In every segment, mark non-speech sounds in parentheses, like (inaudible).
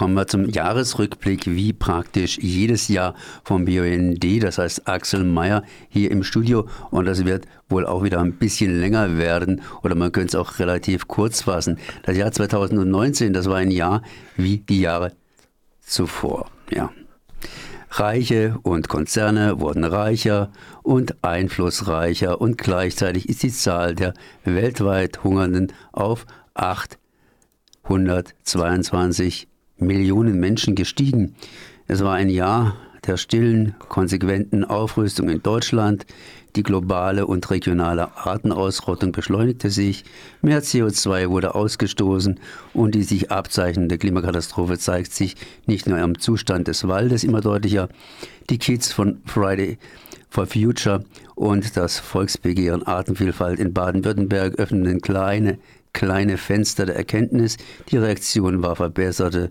kommen wir zum Jahresrückblick, wie praktisch jedes Jahr vom BUND, das heißt Axel Mayer hier im Studio. Und das wird wohl auch wieder ein bisschen länger werden oder man könnte es auch relativ kurz fassen. Das Jahr 2019, das war ein Jahr wie die Jahre zuvor. Ja. Reiche und Konzerne wurden reicher und einflussreicher und gleichzeitig ist die Zahl der weltweit Hungernden auf 822 Millionen Menschen gestiegen. Es war ein Jahr der stillen, konsequenten Aufrüstung in Deutschland, die globale und regionale Artenausrottung beschleunigte sich, mehr CO2 wurde ausgestoßen und die sich abzeichnende Klimakatastrophe zeigt sich nicht nur am Zustand des Waldes immer deutlicher. Die Kids von Friday for Future und das Volksbegehren Artenvielfalt in Baden-Württemberg öffneten kleine, kleine Fenster der Erkenntnis. Die Reaktion war verbesserte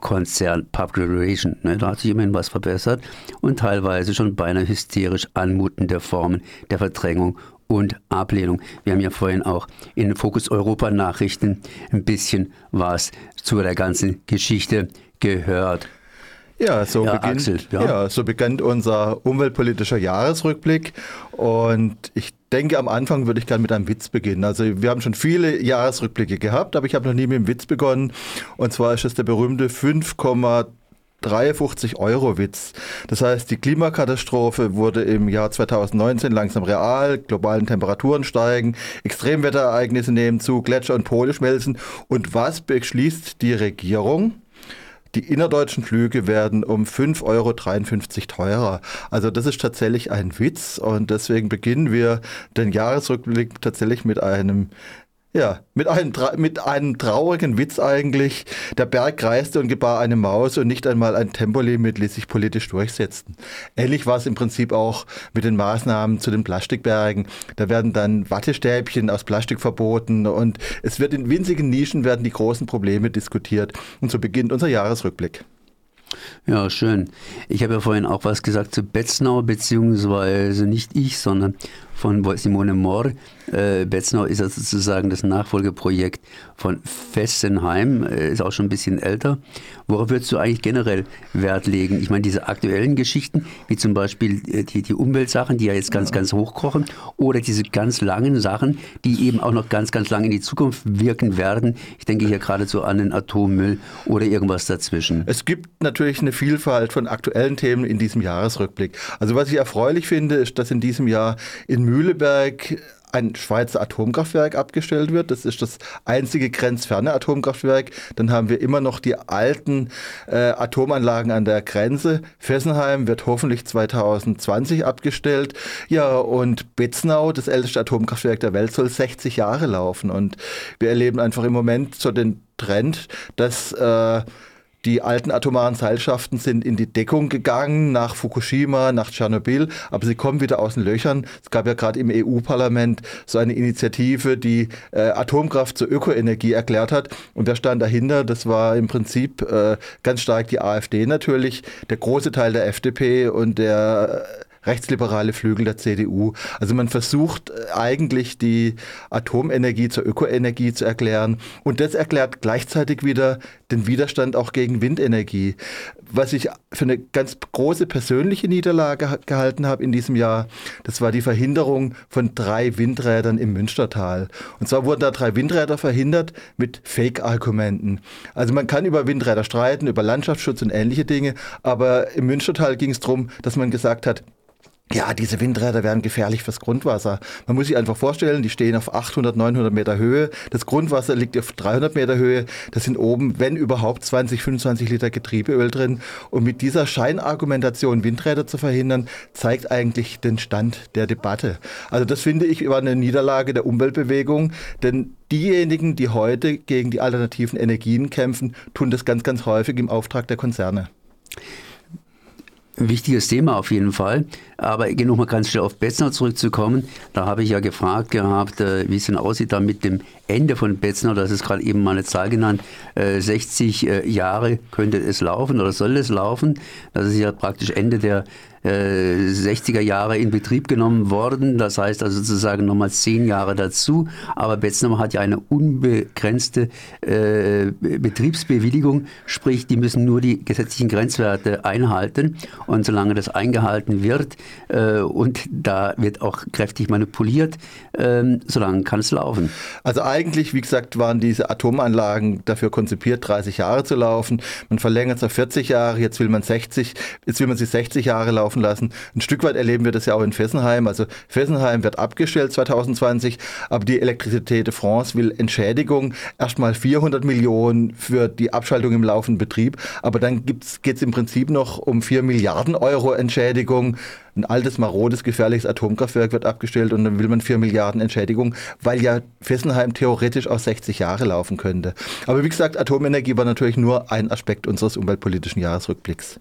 Konzern Public Relation. Ne, da hat sich immerhin was verbessert und teilweise schon beinahe hysterisch anmutende Formen der Verdrängung und Ablehnung. Wir haben ja vorhin auch in Fokus Europa Nachrichten ein bisschen was zu der ganzen Geschichte gehört. Ja, so, ja, beginnt, Axel, ja. ja, so begann unser umweltpolitischer Jahresrückblick. Und ich denke, am Anfang würde ich gerne mit einem Witz beginnen. Also wir haben schon viele Jahresrückblicke gehabt, aber ich habe noch nie mit dem Witz begonnen. Und zwar ist es der berühmte 5,53 Euro Witz. Das heißt, die Klimakatastrophe wurde im Jahr 2019 langsam real, globalen Temperaturen steigen, Extremwetterereignisse nehmen zu, Gletscher und Pole schmelzen. Und was beschließt die Regierung? Die innerdeutschen Flüge werden um 5,53 Euro teurer. Also das ist tatsächlich ein Witz und deswegen beginnen wir den Jahresrückblick tatsächlich mit einem ja, mit einem, mit einem traurigen Witz eigentlich. Der Berg kreiste und gebar eine Maus und nicht einmal ein Tempolimit ließ sich politisch durchsetzen. Ähnlich war es im Prinzip auch mit den Maßnahmen zu den Plastikbergen. Da werden dann Wattestäbchen aus Plastik verboten und es wird in winzigen Nischen werden die großen Probleme diskutiert. Und so beginnt unser Jahresrückblick. Ja, schön. Ich habe ja vorhin auch was gesagt zu Betznau, beziehungsweise nicht ich, sondern von Simone Mohr. Äh, Betznau ist ja sozusagen das Nachfolgeprojekt von Fessenheim, äh, ist auch schon ein bisschen älter. Worauf würdest du eigentlich generell Wert legen? Ich meine, diese aktuellen Geschichten, wie zum Beispiel äh, die, die Umweltsachen, die ja jetzt ganz, ganz hochkochen, oder diese ganz langen Sachen, die eben auch noch ganz, ganz lang in die Zukunft wirken werden. Ich denke hier geradezu an den Atommüll oder irgendwas dazwischen. Es gibt natürlich eine Vielfalt von aktuellen Themen in diesem Jahresrückblick. Also was ich erfreulich finde, ist, dass in diesem Jahr in Mühleberg ein Schweizer Atomkraftwerk abgestellt wird. Das ist das einzige grenzferne Atomkraftwerk. Dann haben wir immer noch die alten äh, Atomanlagen an der Grenze. Fessenheim wird hoffentlich 2020 abgestellt. Ja, und Betznau, das älteste Atomkraftwerk der Welt, soll 60 Jahre laufen. Und wir erleben einfach im Moment so den Trend, dass äh, die alten atomaren Seilschaften sind in die Deckung gegangen nach Fukushima, nach Tschernobyl, aber sie kommen wieder aus den Löchern. Es gab ja gerade im EU-Parlament so eine Initiative, die äh, Atomkraft zur Ökoenergie erklärt hat. Und wer stand dahinter? Das war im Prinzip äh, ganz stark die AfD natürlich, der große Teil der FDP und der äh, rechtsliberale Flügel der CDU. Also man versucht äh, eigentlich die Atomenergie zur Ökoenergie zu erklären und das erklärt gleichzeitig wieder den Widerstand auch gegen Windenergie. Was ich für eine ganz große persönliche Niederlage gehalten habe in diesem Jahr, das war die Verhinderung von drei Windrädern im Münstertal. Und zwar wurden da drei Windräder verhindert mit Fake-Argumenten. Also man kann über Windräder streiten, über Landschaftsschutz und ähnliche Dinge, aber im Münstertal ging es darum, dass man gesagt hat, ja, diese Windräder wären gefährlich fürs Grundwasser. Man muss sich einfach vorstellen, die stehen auf 800, 900 Meter Höhe. Das Grundwasser liegt auf 300 Meter Höhe. Da sind oben, wenn überhaupt, 20, 25 Liter Getriebeöl drin. Und mit dieser Scheinargumentation, Windräder zu verhindern, zeigt eigentlich den Stand der Debatte. Also das finde ich über eine Niederlage der Umweltbewegung. Denn diejenigen, die heute gegen die alternativen Energien kämpfen, tun das ganz, ganz häufig im Auftrag der Konzerne. Wichtiges Thema auf jeden Fall. Aber ich gehe nochmal ganz schnell auf Betzner zurückzukommen. Da habe ich ja gefragt gehabt, äh, wie es denn aussieht da mit dem Ende von Betzner. Das ist gerade eben mal eine Zahl genannt. 60 äh, äh, Jahre könnte es laufen oder soll es laufen. Das ist ja praktisch Ende der 60er Jahre in Betrieb genommen worden. Das heißt also sozusagen nochmal zehn Jahre dazu. Aber Betznummer hat ja eine unbegrenzte äh, Betriebsbewilligung, sprich, die müssen nur die gesetzlichen Grenzwerte einhalten. Und solange das eingehalten wird äh, und da wird auch kräftig manipuliert, ähm, solange kann es laufen. Also eigentlich, wie gesagt, waren diese Atomanlagen dafür konzipiert, 30 Jahre zu laufen. Man verlängert es auf 40 Jahre, jetzt will man 60, jetzt will man sie 60 Jahre laufen lassen. Ein Stück weit erleben wir das ja auch in Fessenheim. Also Fessenheim wird abgestellt 2020, aber die Elektrizität de France will Entschädigung, erstmal 400 Millionen für die Abschaltung im laufenden Betrieb, aber dann geht es im Prinzip noch um 4 Milliarden Euro Entschädigung ein altes, marodes, gefährliches Atomkraftwerk wird abgestellt und dann will man 4 Milliarden Entschädigung, weil ja Fessenheim theoretisch auch 60 Jahre laufen könnte. Aber wie gesagt, Atomenergie war natürlich nur ein Aspekt unseres umweltpolitischen Jahresrückblicks.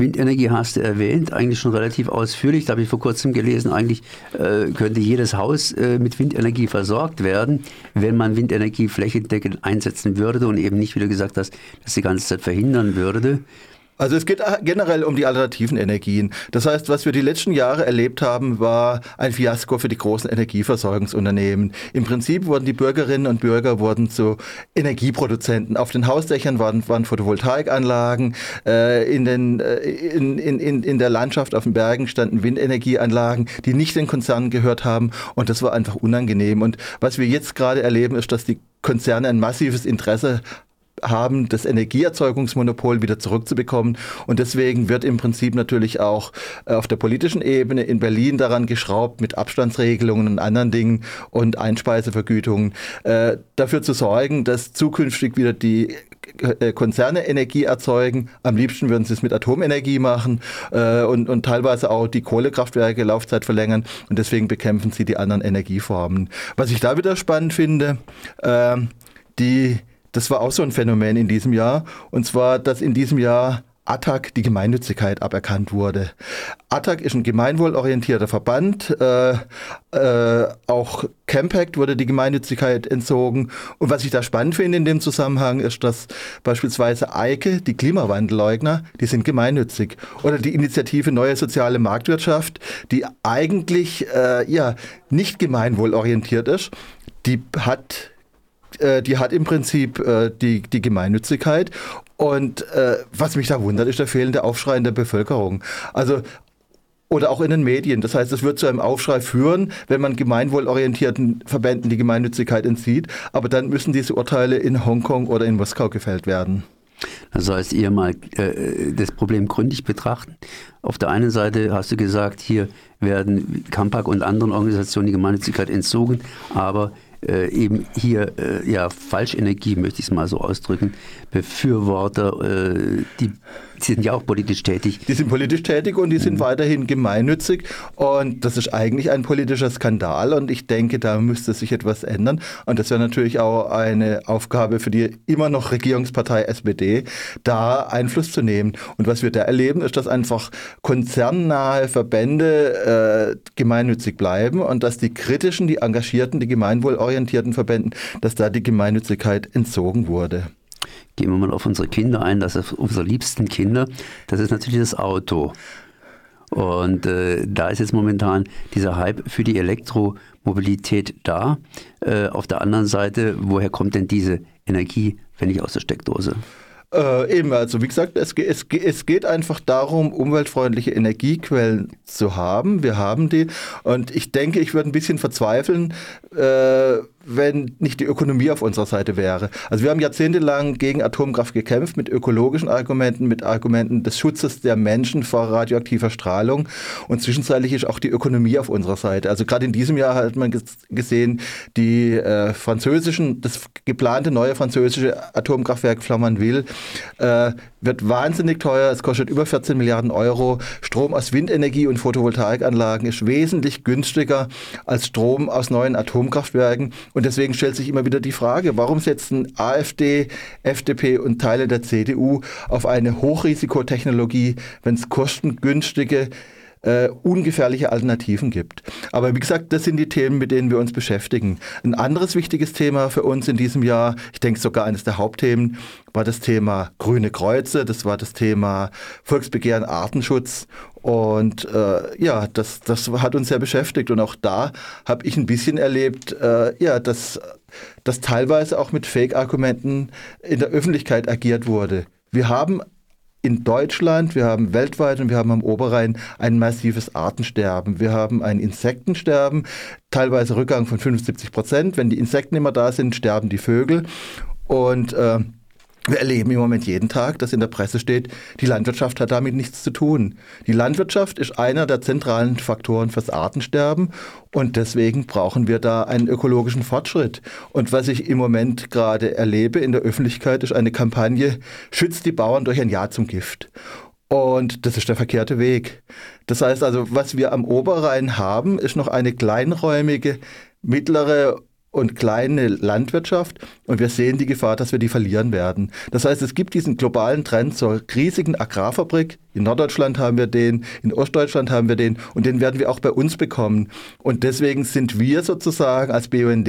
Windenergie hast du erwähnt, eigentlich schon relativ ausführlich. Da habe ich vor kurzem gelesen, eigentlich äh, könnte jedes Haus äh, mit Windenergie versorgt werden, wenn man Windenergie flächendeckend einsetzen würde und eben nicht, wie du gesagt hast, das die ganze Zeit verhindern würde. Also es geht generell um die alternativen Energien. Das heißt, was wir die letzten Jahre erlebt haben, war ein Fiasko für die großen Energieversorgungsunternehmen. Im Prinzip wurden die Bürgerinnen und Bürger wurden zu Energieproduzenten. Auf den Hausdächern waren, waren Photovoltaikanlagen, äh, in, den, äh, in, in, in der Landschaft auf den Bergen standen Windenergieanlagen, die nicht den Konzernen gehört haben und das war einfach unangenehm. Und was wir jetzt gerade erleben, ist, dass die Konzerne ein massives Interesse haben, das Energieerzeugungsmonopol wieder zurückzubekommen. Und deswegen wird im Prinzip natürlich auch äh, auf der politischen Ebene in Berlin daran geschraubt, mit Abstandsregelungen und anderen Dingen und Einspeisevergütungen äh, dafür zu sorgen, dass zukünftig wieder die äh, Konzerne Energie erzeugen. Am liebsten würden sie es mit Atomenergie machen äh, und, und teilweise auch die Kohlekraftwerke Laufzeit verlängern. Und deswegen bekämpfen sie die anderen Energieformen. Was ich da wieder spannend finde, äh, die das war auch so ein Phänomen in diesem Jahr. Und zwar, dass in diesem Jahr ATTAC die Gemeinnützigkeit aberkannt wurde. ATTAC ist ein gemeinwohlorientierter Verband. Äh, äh, auch Campact wurde die Gemeinnützigkeit entzogen. Und was ich da spannend finde in dem Zusammenhang ist, dass beispielsweise EIKE, die Klimawandelleugner, die sind gemeinnützig. Oder die Initiative Neue Soziale Marktwirtschaft, die eigentlich äh, ja, nicht gemeinwohlorientiert ist, die hat äh, die hat im Prinzip äh, die, die Gemeinnützigkeit. Und äh, was mich da wundert, ist der fehlende Aufschrei in der Bevölkerung. Also oder auch in den Medien. Das heißt, es wird zu einem Aufschrei führen, wenn man gemeinwohlorientierten Verbänden die Gemeinnützigkeit entzieht. Aber dann müssen diese Urteile in Hongkong oder in Moskau gefällt werden. Das heißt, ihr mal äh, das Problem gründlich betrachten. Auf der einen Seite hast du gesagt, hier werden Kampak und anderen Organisationen die Gemeinnützigkeit entzogen, aber äh, eben hier äh, ja Falschenergie, möchte ich es mal so ausdrücken, Befürworter, äh, die die sind ja auch politisch tätig. Die sind politisch tätig und die sind mhm. weiterhin gemeinnützig. Und das ist eigentlich ein politischer Skandal. Und ich denke, da müsste sich etwas ändern. Und das wäre natürlich auch eine Aufgabe für die immer noch Regierungspartei SPD, da Einfluss zu nehmen. Und was wir da erleben, ist, dass einfach konzernnahe Verbände äh, gemeinnützig bleiben und dass die kritischen, die engagierten, die gemeinwohlorientierten Verbänden, dass da die Gemeinnützigkeit entzogen wurde. Gehen wir mal auf unsere Kinder ein, das ist unsere liebsten Kinder. Das ist natürlich das Auto. Und äh, da ist jetzt momentan dieser Hype für die Elektromobilität da. Äh, auf der anderen Seite, woher kommt denn diese Energie, wenn nicht aus der Steckdose? Äh, eben, also wie gesagt, es, es, es geht einfach darum, umweltfreundliche Energiequellen zu haben. Wir haben die. Und ich denke, ich würde ein bisschen verzweifeln, äh, wenn nicht die Ökonomie auf unserer Seite wäre. Also wir haben jahrzehntelang gegen Atomkraft gekämpft mit ökologischen Argumenten, mit Argumenten des Schutzes der Menschen vor radioaktiver Strahlung und zwischenzeitlich ist auch die Ökonomie auf unserer Seite. Also gerade in diesem Jahr hat man gesehen, die äh, französischen, das geplante neue französische Atomkraftwerk Flamanville äh, wird wahnsinnig teuer. Es kostet über 14 Milliarden Euro. Strom aus Windenergie und Photovoltaikanlagen ist wesentlich günstiger als Strom aus neuen Atomkraftwerken. Deswegen stellt sich immer wieder die Frage, warum setzen AfD, FDP und Teile der CDU auf eine Hochrisikotechnologie, wenn es kostengünstige äh, ungefährliche Alternativen gibt. Aber wie gesagt, das sind die Themen, mit denen wir uns beschäftigen. Ein anderes wichtiges Thema für uns in diesem Jahr, ich denke sogar eines der Hauptthemen, war das Thema Grüne Kreuze, das war das Thema Volksbegehren Artenschutz. Und äh, ja, das, das hat uns sehr beschäftigt. Und auch da habe ich ein bisschen erlebt, äh, ja, dass, dass teilweise auch mit Fake-Argumenten in der Öffentlichkeit agiert wurde. Wir haben in Deutschland, wir haben weltweit und wir haben am Oberrhein ein massives Artensterben. Wir haben ein Insektensterben, teilweise Rückgang von 75 Prozent. Wenn die Insekten immer da sind, sterben die Vögel. Und äh, wir erleben im Moment jeden Tag, dass in der Presse steht, die Landwirtschaft hat damit nichts zu tun. Die Landwirtschaft ist einer der zentralen Faktoren fürs Artensterben und deswegen brauchen wir da einen ökologischen Fortschritt. Und was ich im Moment gerade erlebe in der Öffentlichkeit, ist eine Kampagne, schützt die Bauern durch ein Ja zum Gift. Und das ist der verkehrte Weg. Das heißt also, was wir am Oberrhein haben, ist noch eine kleinräumige, mittlere und kleine Landwirtschaft und wir sehen die Gefahr, dass wir die verlieren werden. Das heißt, es gibt diesen globalen Trend zur riesigen Agrarfabrik. In Norddeutschland haben wir den, in Ostdeutschland haben wir den und den werden wir auch bei uns bekommen. Und deswegen sind wir sozusagen als BUND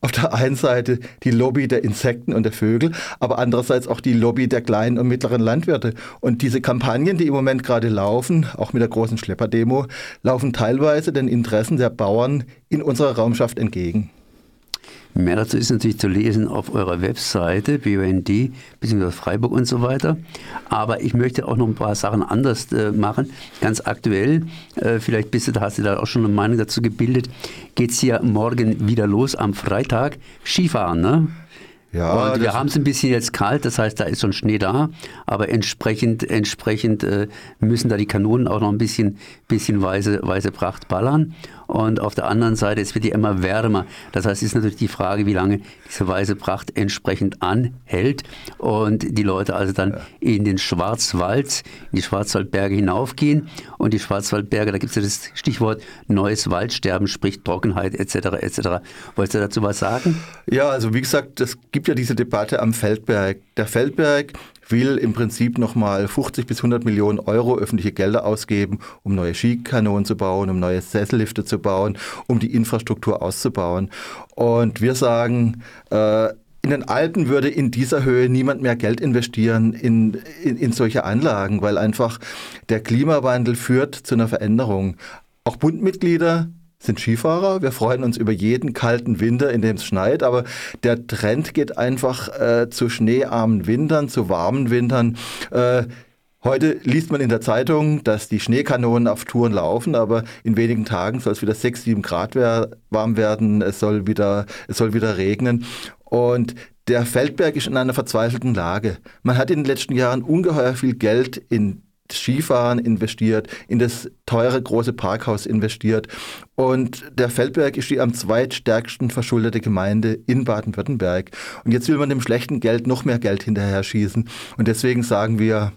auf der einen Seite die Lobby der Insekten und der Vögel, aber andererseits auch die Lobby der kleinen und mittleren Landwirte. Und diese Kampagnen, die im Moment gerade laufen, auch mit der großen Schlepperdemo, laufen teilweise den Interessen der Bauern in unserer Raumschaft entgegen. Mehr dazu ist natürlich zu lesen auf eurer Webseite, BUND, bzw. Freiburg und so weiter. Aber ich möchte auch noch ein paar Sachen anders äh, machen. Ganz aktuell, äh, vielleicht bist du, da hast du da auch schon eine Meinung dazu gebildet, geht es hier morgen wieder los am Freitag. Skifahren, ne? Ja, und wir haben es ein bisschen jetzt kalt, das heißt, da ist schon Schnee da, aber entsprechend, entsprechend äh, müssen da die Kanonen auch noch ein bisschen, bisschen weise, weise Pracht ballern. Und auf der anderen Seite, es wird ja immer wärmer. Das heißt, es ist natürlich die Frage, wie lange diese weiße Pracht entsprechend anhält. Und die Leute also dann ja. in den Schwarzwald, in die Schwarzwaldberge hinaufgehen. Und die Schwarzwaldberge, da gibt es ja das Stichwort neues Waldsterben, sprich Trockenheit etc. etc. Wolltest du dazu was sagen? Ja, also wie gesagt, es gibt ja diese Debatte am Feldberg. Der Feldberg will im Prinzip nochmal 50 bis 100 Millionen Euro öffentliche Gelder ausgeben, um neue Skikanonen zu bauen, um neue Sessellifte zu bauen, um die Infrastruktur auszubauen. Und wir sagen, äh, in den Alpen würde in dieser Höhe niemand mehr Geld investieren in, in, in solche Anlagen, weil einfach der Klimawandel führt zu einer Veränderung. Auch Bundmitglieder sind Skifahrer. Wir freuen uns über jeden kalten Winter, in dem es schneit. Aber der Trend geht einfach äh, zu schneearmen Wintern, zu warmen Wintern. Äh, Heute liest man in der Zeitung, dass die Schneekanonen auf Touren laufen, aber in wenigen Tagen soll es wieder 6, 7 Grad warm werden, es soll wieder, es soll wieder regnen. Und der Feldberg ist in einer verzweifelten Lage. Man hat in den letzten Jahren ungeheuer viel Geld in Skifahren investiert, in das teure große Parkhaus investiert. Und der Feldberg ist die am zweitstärksten verschuldete Gemeinde in Baden-Württemberg. Und jetzt will man dem schlechten Geld noch mehr Geld hinterher schießen. Und deswegen sagen wir,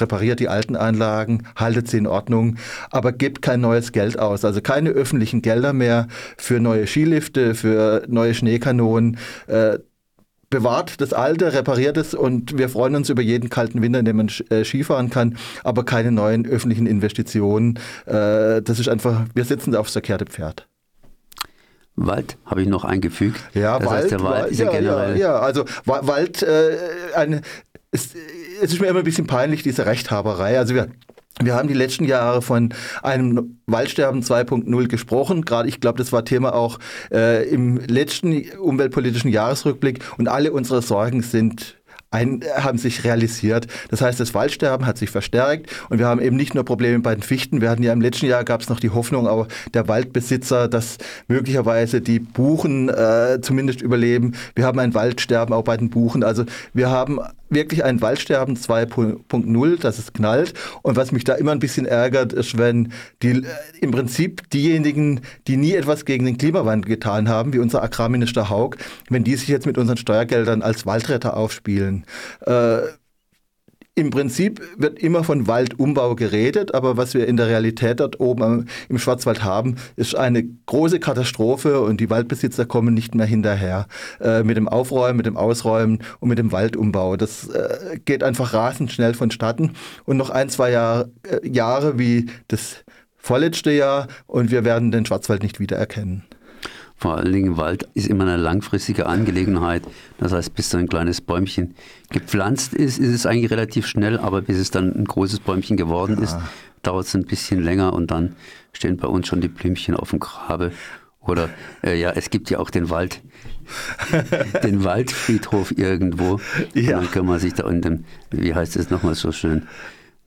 repariert die alten Anlagen, haltet sie in Ordnung, aber gebt kein neues Geld aus. Also keine öffentlichen Gelder mehr für neue Skilifte, für neue Schneekanonen. Äh, bewahrt das Alte, repariert es und wir freuen uns über jeden kalten Winter, in dem man äh, Skifahren kann, aber keine neuen öffentlichen Investitionen. Äh, das ist einfach, wir sitzen aufs verkehrte Pferd. Wald habe ich noch eingefügt. Ja, das Wald, heißt, der Wald ist ja, ja generell. Ja, ja, also Wald, äh, eine, es, es ist mir immer ein bisschen peinlich, diese Rechthaberei. Also wir wir haben die letzten Jahre von einem Waldsterben 2.0 gesprochen. Gerade ich glaube, das war Thema auch äh, im letzten umweltpolitischen Jahresrückblick. Und alle unsere Sorgen sind ein, haben sich realisiert. Das heißt, das Waldsterben hat sich verstärkt und wir haben eben nicht nur Probleme bei den Fichten. Wir hatten ja im letzten Jahr gab es noch die Hoffnung, auch der Waldbesitzer, dass möglicherweise die Buchen äh, zumindest überleben. Wir haben ein Waldsterben auch bei den Buchen. Also wir haben wirklich ein Waldsterben 2.0, dass es knallt. Und was mich da immer ein bisschen ärgert, ist, wenn die äh, im Prinzip diejenigen, die nie etwas gegen den Klimawandel getan haben, wie unser Agrarminister Haug, wenn die sich jetzt mit unseren Steuergeldern als Waldretter aufspielen. Äh, im Prinzip wird immer von Waldumbau geredet, aber was wir in der Realität dort oben im Schwarzwald haben, ist eine große Katastrophe und die Waldbesitzer kommen nicht mehr hinterher äh, mit dem Aufräumen, mit dem Ausräumen und mit dem Waldumbau. Das äh, geht einfach rasend schnell vonstatten und noch ein, zwei Jahr, äh, Jahre wie das vorletzte Jahr und wir werden den Schwarzwald nicht wiedererkennen. Vor allen Dingen Wald ist immer eine langfristige Angelegenheit. Das heißt, bis so ein kleines Bäumchen gepflanzt ist, ist es eigentlich relativ schnell, aber bis es dann ein großes Bäumchen geworden ist, dauert es ein bisschen länger und dann stehen bei uns schon die Blümchen auf dem Grabe. Oder äh, ja, es gibt ja auch den Wald, (laughs) den Waldfriedhof irgendwo. Ja. Und dann kann man sich da unten, wie heißt es nochmal so schön,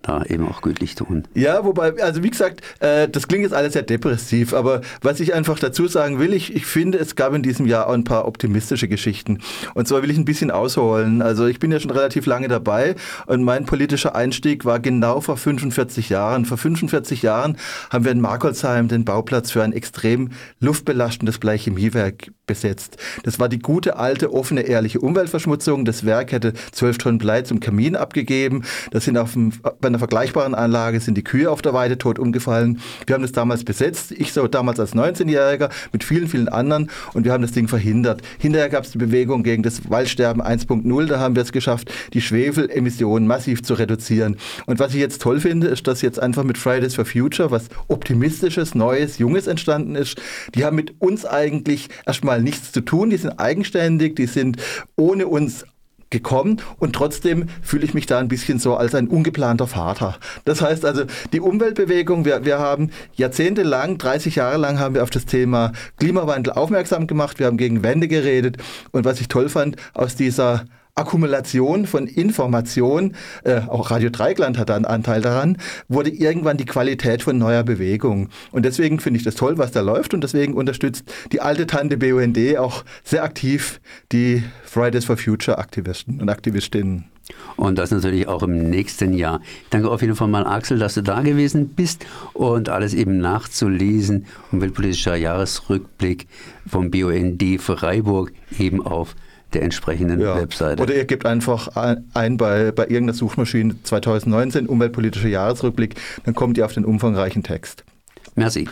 da eben auch gütlich tun. Ja, wobei, also wie gesagt, äh, das klingt jetzt alles sehr depressiv, aber was ich einfach dazu sagen will, ich, ich finde, es gab in diesem Jahr auch ein paar optimistische Geschichten. Und zwar will ich ein bisschen ausholen. Also ich bin ja schon relativ lange dabei und mein politischer Einstieg war genau vor 45 Jahren. Vor 45 Jahren haben wir in Markolsheim den Bauplatz für ein extrem luftbelastendes Bleichemiewerk besetzt. Das war die gute, alte, offene, ehrliche Umweltverschmutzung. Das Werk hätte 12 Tonnen Blei zum Kamin abgegeben. Das sind auf dem, bei einer vergleichbaren Anlage sind die Kühe auf der Weide tot umgefallen. Wir haben das damals besetzt. Ich so damals als 19-Jähriger mit vielen, vielen anderen und wir haben das Ding verhindert. Hinterher gab es die Bewegung gegen das Waldsterben 1.0. Da haben wir es geschafft, die Schwefelemissionen massiv zu reduzieren. Und was ich jetzt toll finde, ist, dass jetzt einfach mit Fridays for Future was Optimistisches, Neues, Junges entstanden ist. Die haben mit uns eigentlich erstmal nichts zu tun. Die sind eigenständig, die sind ohne uns gekommen und trotzdem fühle ich mich da ein bisschen so als ein ungeplanter Vater. Das heißt also, die Umweltbewegung, wir, wir haben jahrzehntelang, 30 Jahre lang haben wir auf das Thema Klimawandel aufmerksam gemacht, wir haben gegen Wände geredet und was ich toll fand, aus dieser Akkumulation von Information, äh, auch Radio Dreigland hat da einen Anteil daran, wurde irgendwann die Qualität von neuer Bewegung. Und deswegen finde ich das toll, was da läuft und deswegen unterstützt die alte Tante BUND auch sehr aktiv die Fridays for Future Aktivisten und Aktivistinnen. Und das natürlich auch im nächsten Jahr. Danke auf jeden Fall mal, Axel, dass du da gewesen bist und alles eben nachzulesen. Umweltpolitischer Jahresrückblick vom BUND Freiburg eben auf der entsprechenden ja. Webseite. Oder ihr gebt einfach ein bei, bei irgendeiner Suchmaschine 2019 umweltpolitischer Jahresrückblick, dann kommt ihr auf den umfangreichen Text. Merci.